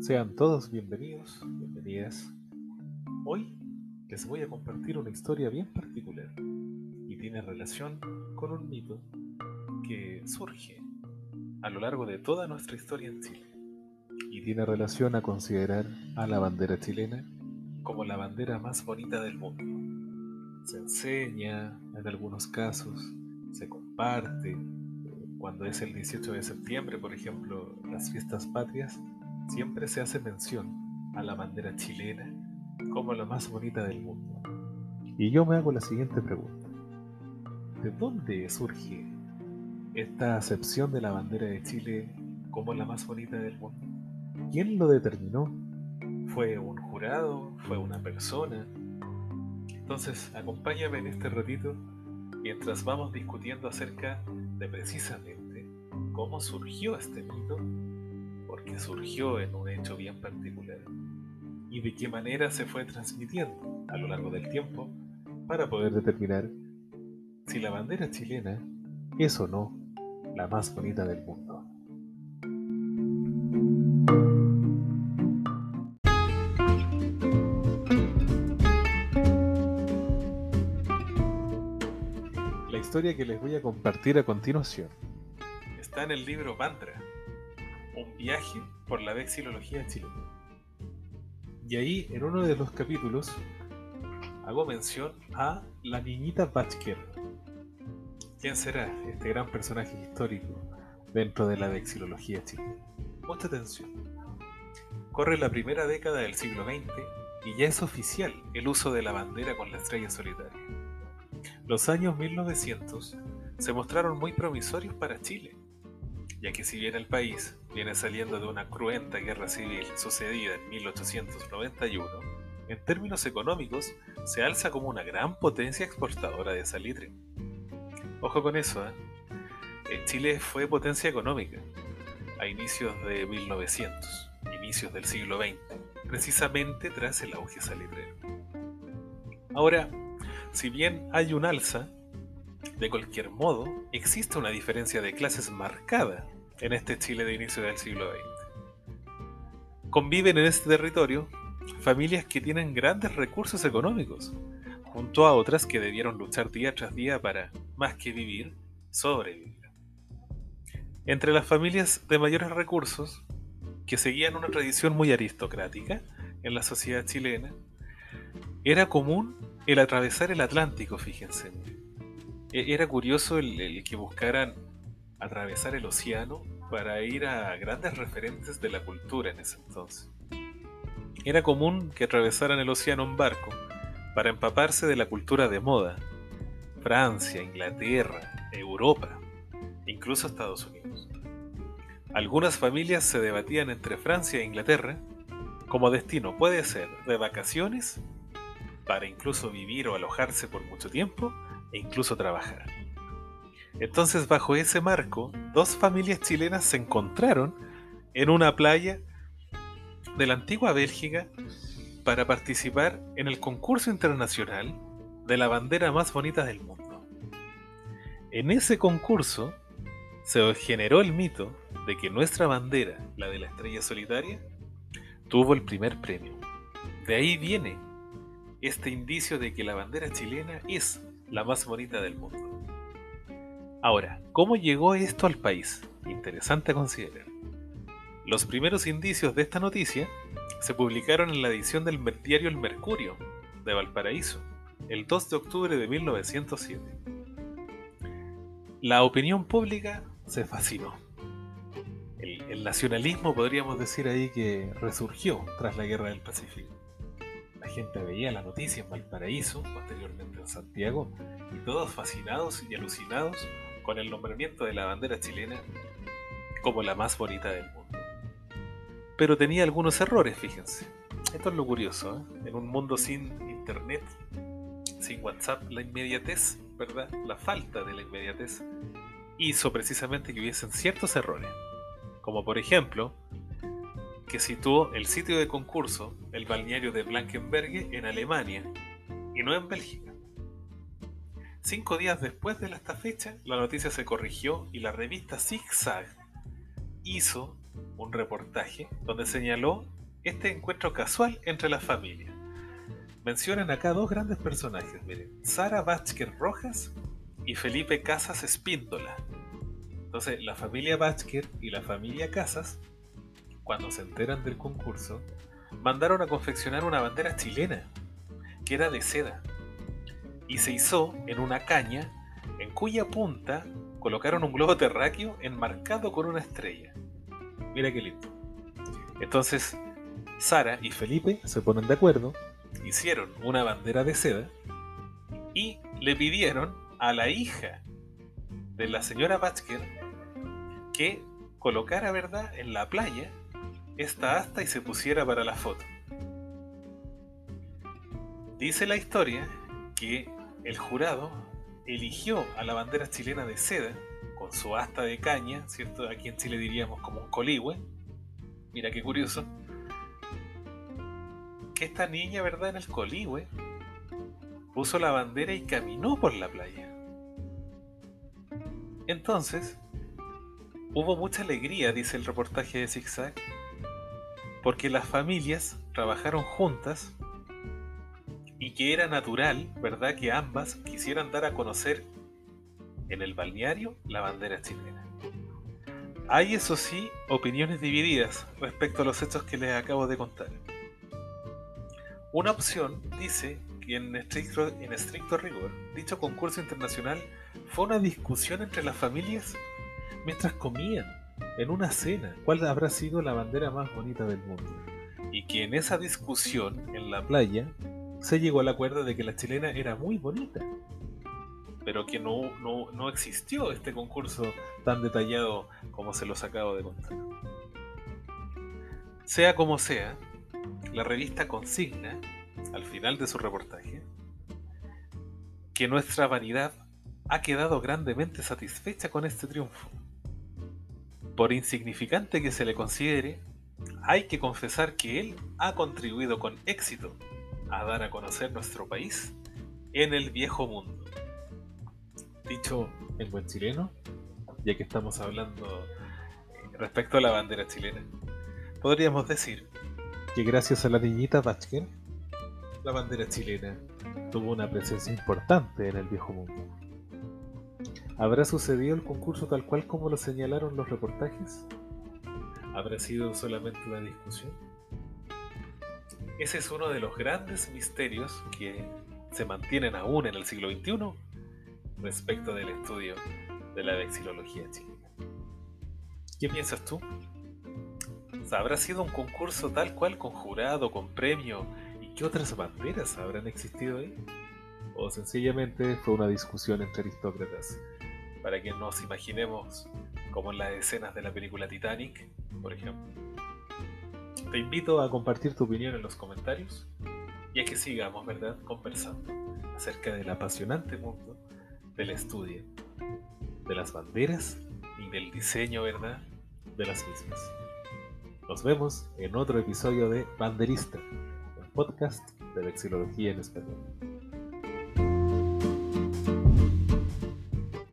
Sean todos bienvenidos, bienvenidas. Hoy les voy a compartir una historia bien particular y tiene relación con un mito que surge a lo largo de toda nuestra historia en Chile y tiene relación a considerar a la bandera chilena como la bandera más bonita del mundo. Se enseña en algunos casos, se comparte, cuando es el 18 de septiembre, por ejemplo, las fiestas patrias, siempre se hace mención a la bandera chilena como la más bonita del mundo. Y yo me hago la siguiente pregunta. ¿De dónde surge esta acepción de la bandera de Chile como la más bonita del mundo? ¿Quién lo determinó? ¿Fue un jurado? ¿Fue una persona? Entonces, acompáñame en este ratito mientras vamos discutiendo acerca de precisamente cómo surgió este mito porque surgió en un hecho bien particular y de qué manera se fue transmitiendo a lo largo del tiempo para poder determinar si la bandera chilena es o no la más bonita del mundo. Historia que les voy a compartir a continuación está en el libro Mantra un viaje por la vexilología chilena. Y ahí, en uno de los capítulos, hago mención a la niñita Batker. ¿Quién será este gran personaje histórico dentro de la vexilología chilena? Mucha atención. Corre la primera década del siglo XX y ya es oficial el uso de la bandera con la estrella solitaria. Los años 1900 se mostraron muy promisorios para Chile, ya que si bien el país viene saliendo de una cruenta guerra civil sucedida en 1891, en términos económicos se alza como una gran potencia exportadora de salitre. Ojo con eso, ¿eh? Chile fue potencia económica a inicios de 1900, inicios del siglo XX, precisamente tras el auge salitrero. Ahora, si bien hay un alza, de cualquier modo, existe una diferencia de clases marcada en este Chile de inicio del siglo XX. Conviven en este territorio familias que tienen grandes recursos económicos, junto a otras que debieron luchar día tras día para, más que vivir, sobrevivir. Entre las familias de mayores recursos, que seguían una tradición muy aristocrática en la sociedad chilena, era común el atravesar el Atlántico, fíjense. E-, era curioso el, que buscaran atravesar el océano para ir a grandes referentes de la cultura en ese entonces. Era común que atravesaran el océano en barco para empaparse de la cultura de moda. Francia, Inglaterra, Europa, incluso Estados Unidos. Algunas familias se debatían entre Francia e Inglaterra como destino puede ser de vacaciones, para incluso vivir o alojarse por mucho tiempo, e incluso trabajar. Entonces, bajo ese marco, dos familias chilenas se encontraron en una playa de la antigua Bélgica para participar en el concurso internacional de la bandera más bonita del mundo. En ese concurso se generó el mito de que nuestra bandera, la de la estrella solitaria, tuvo el primer premio. De ahí viene este indicio de que la bandera chilena es la más bonita del mundo. Ahora, ¿cómo llegó esto al país? Interesante considerar. Los primeros indicios de esta noticia se publicaron en la edición del diario El Mercurio de Valparaíso, el 2 de octubre de 1907. La opinión pública se fascinó. El, el nacionalismo podríamos decir ahí que resurgió tras la Guerra del Pacífico gente veía la noticia en Valparaíso, posteriormente en Santiago, y todos fascinados y alucinados con el nombramiento de la bandera chilena como la más bonita del mundo. Pero tenía algunos errores, fíjense. Esto es lo curioso, ¿eh? en un mundo sin internet, sin WhatsApp, la inmediatez, ¿verdad? La falta de la inmediatez hizo precisamente que hubiesen ciertos errores. Como por ejemplo, que situó el sitio de concurso, el balneario de Blankenberge, en Alemania y no en Bélgica. cinco días después de esta fecha, la noticia se corrigió y la revista Zigzag hizo un reportaje donde señaló este encuentro casual entre las familias. Mencionan acá dos grandes personajes, miren, Sara Bachker Rojas y Felipe Casas Espíndola. Entonces, la familia Bachker y la familia Casas, cuando se enteran del concurso, mandaron a confeccionar una bandera chilena, que era de seda, y se hizo en una caña en cuya punta colocaron un globo terráqueo enmarcado con una estrella. Mira qué lindo. Entonces, Sara y Felipe se ponen de acuerdo, hicieron una bandera de seda y le pidieron a la hija de la señora Batsker que colocara, ¿verdad?, en la playa esta asta y se pusiera para la foto. Dice la historia que el jurado eligió a la bandera chilena de seda con su asta de caña, ¿cierto? Aquí en Chile diríamos como un coligüe. Mira qué curioso. Que esta niña, ¿verdad? En el coligüe puso la bandera y caminó por la playa. Entonces, hubo mucha alegría, dice el reportaje de Zigzag, porque las familias trabajaron juntas y que era natural, ¿verdad?, que ambas quisieran dar a conocer en el balneario la bandera chilena. Hay, eso sí, opiniones divididas respecto a los hechos que les acabo de contar. Una opción dice que en estricto, en estricto rigor, dicho concurso internacional fue una discusión entre las familias mientras comían en una cena cuál habrá sido la bandera más bonita del mundo. Y que en esa discusión en la playa se llegó al acuerdo de que la chilena era muy bonita, pero que no, no, existió este concurso tan detallado como se los acabo de contar. Sea como sea, la revista consigna, al final de su reportaje, que nuestra vanidad ha quedado grandemente satisfecha con este triunfo. Por insignificante que se le considere, hay que confesar que él ha contribuido con éxito a dar a conocer nuestro país en el viejo mundo. Dicho en buen chileno, ya que estamos hablando eh, respecto a la bandera chilena, podríamos decir que gracias a la niñita Bachker, la bandera chilena tuvo una presencia importante en el viejo mundo. ¿Habrá sucedido el concurso tal cual como lo señalaron los reportajes? ¿Habrá sido solamente una discusión? Ese es uno de los grandes misterios que se mantienen aún en el siglo XXI respecto del estudio de la vexilología chilena. ¿Qué piensas tú? ¿Habrá sido un concurso tal cual con jurado, con premio y qué otras banderas habrán existido ahí? ¿O sencillamente fue una discusión entre aristócratas para que nos imaginemos como en las escenas de la película Titanic, por ejemplo? Te invito a compartir tu opinión en los comentarios y a que sigamos, ¿verdad?, conversando acerca del apasionante mundo del estudio, de las banderas y del diseño, ¿verdad?, de las mismas. Nos vemos en otro episodio de Banderista, el podcast de vexilología en español.